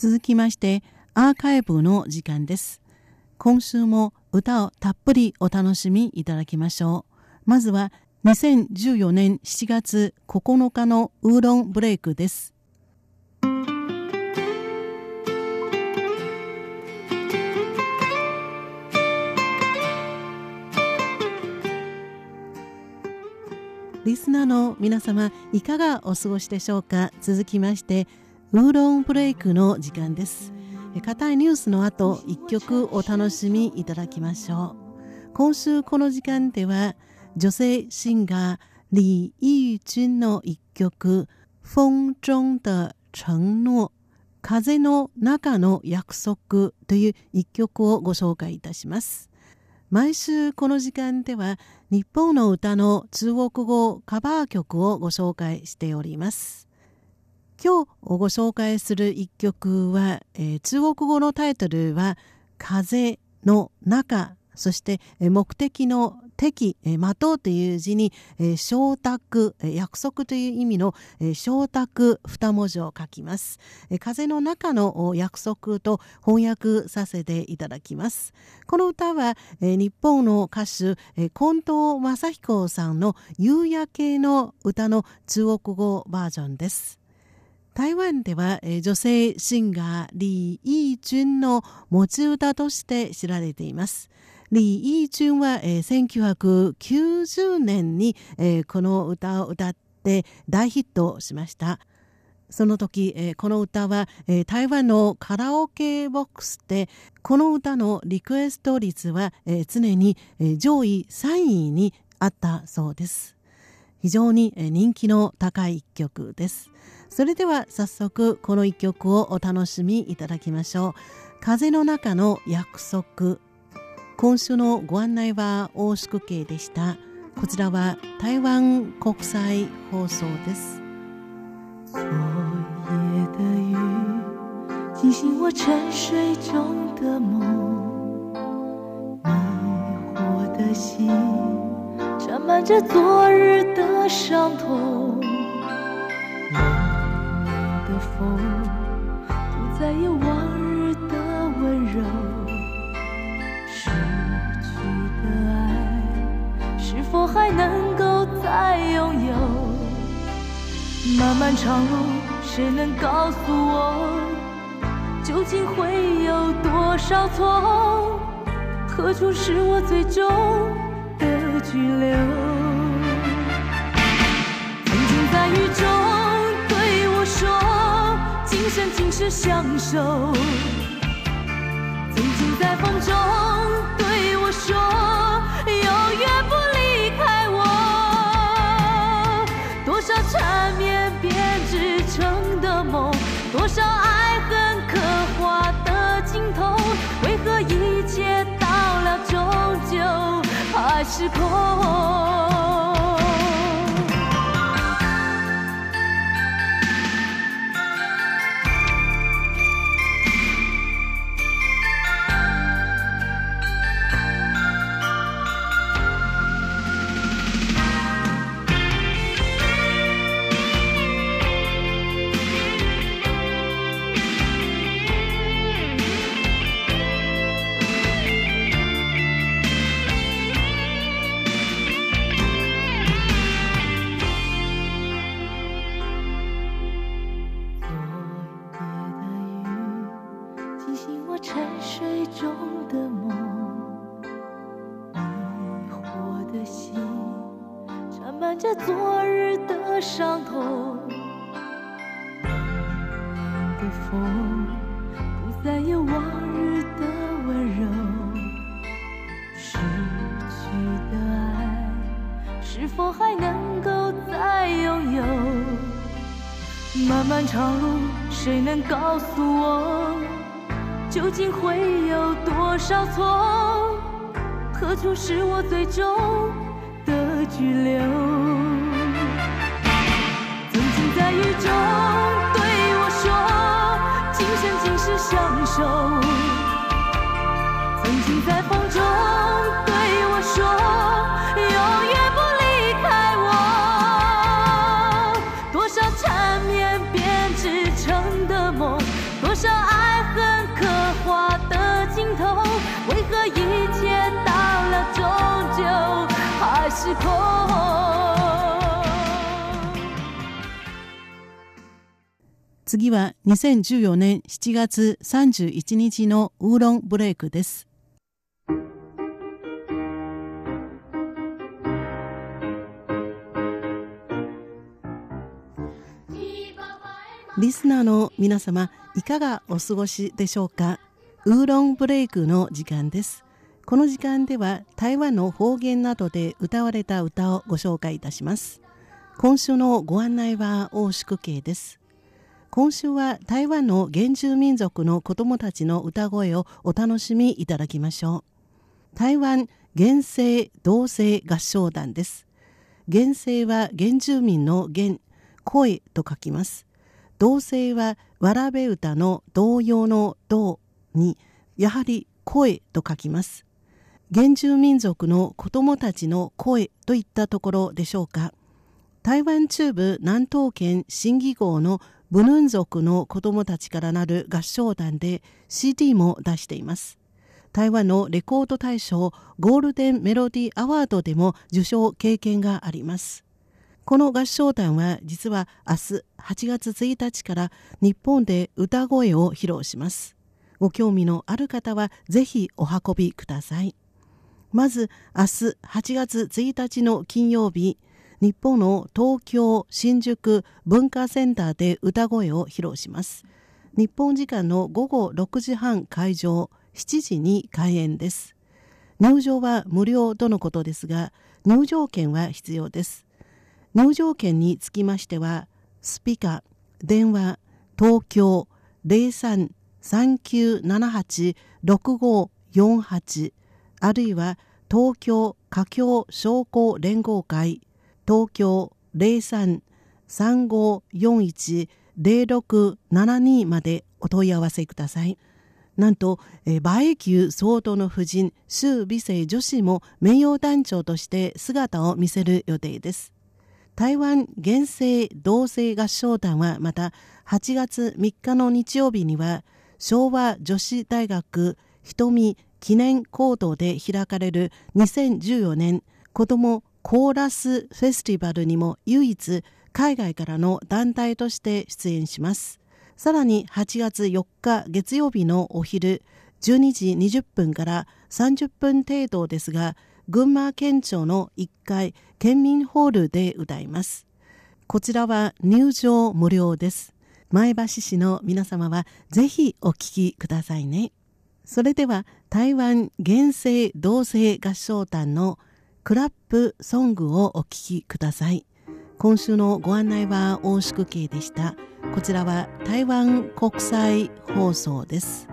続きましてアーカイブの時間です。今週も歌をたっぷりお楽しみいただきましょう。まずは2014年7月9日のウーロンブレイクです。リスナーの皆様いかがお過ごしでしょうか？続きましてウーロンブレイクの時間です。硬いニュースの後一曲お楽しみいただきましょう。今週この時間では女性シンガー李義君の一曲風中的承諾風の中の約束という一曲をご紹介いたします。毎週この時間では日本の歌の中国語カバー曲をご紹介しております。今日ご紹介する一曲は、えー、中国語のタイトルは「風の中」そして目的の敵、待とうという字に承諾、約束という意味の承諾二文字を書きます。風の中の約束と翻訳させていただきます。この歌は日本の歌手近藤正彦さんの夕焼けの歌の中国語バージョンです。台湾では女性シンガー李義君の持ち歌として知られています。李義君は、えー、1990年に、この歌を歌って大ヒットしました。その時、この歌は、台湾のカラオケボックスでこの歌のリクエスト率は、常に、上位3位にあったそうです。非常に人気の高い一曲です。それでは早速この一曲をお楽しみいただきましょう。風の中の約束。今週のご案内は大宿慶でした。こちらは台湾国際放送です。昨夜的雨惊醒我沉睡中的梦，迷惑的心沾满着昨日的伤痛。再有往日的温柔，失去的爱是否还能够再拥有？漫漫长路，谁能告诉我，究竟会有多少错？何处是我最终的居留？曾经在雨中。今生今世相守，曾经在风中对我说，水中的梦，迷惑的心，沾满着昨日的伤痛，冷的风不再有往日的温柔，失去的爱是否还能够再拥有？漫漫长路，谁能告诉我，究竟会有多少错？何处是我最终？的居留，曾经在雨中对我说，今生今世相守。次は2014年7月31日のウーロンブレイクです。リスナーの皆様いかがお過ごしでしょうか？ウーロンブレイクの時間です。この時間では台湾の方言などで歌われた歌をご紹介いたします。今週のご案内は大宿慶です。今週は台湾の原住民族の子供たちの歌声をお楽しみいただきましょう。台湾原生同性合唱団です。原生は原住民の原声と書きます。同性はわらべ歌の同様の同にやはり声と書きます。原住民族の子供たちの声といったところでしょうか。台湾中部南東県新義号のブヌン族の子供たちからなる合唱団で CD も出しています。台湾のレコード大賞ゴールデンメロディアワードでも受賞経験があります。この合唱団は実は明日8月1日から日本で歌声を披露します。ご興味のある方はぜひお運びください。まず明日8月1日の金曜日日本の東京新宿文化センターで歌声を披露します。日本時間の午後6時半会場7時に開演です。入場は無料とのことですが入場券は必要です。入場券につきましてはスピカ電話東京03-3978-6548あるいは東京華僑商工連合会東京03-3541-0672までお問い合わせください。なんと、え馬英九総統の夫人、周美生女子も名誉団長として姿を見せる予定です。台湾原生同性合唱団はまた8月3日の日曜日には昭和女子大学瞳記念講堂で開かれる2014年子どもコーラスフェスティバルにも唯一海外からの団体として出演します。さらに8月4日月曜日のお昼12時20分から30分程度ですが、群馬県庁の1階県民ホールで歌います。こちらは入場無料です。前橋市の皆様はぜひお聴きくださいね。それでは台湾原生同性合唱団のクラップソングをお聴きください。今週のご案内は大宿慶でした。こちらは台湾国際放送です。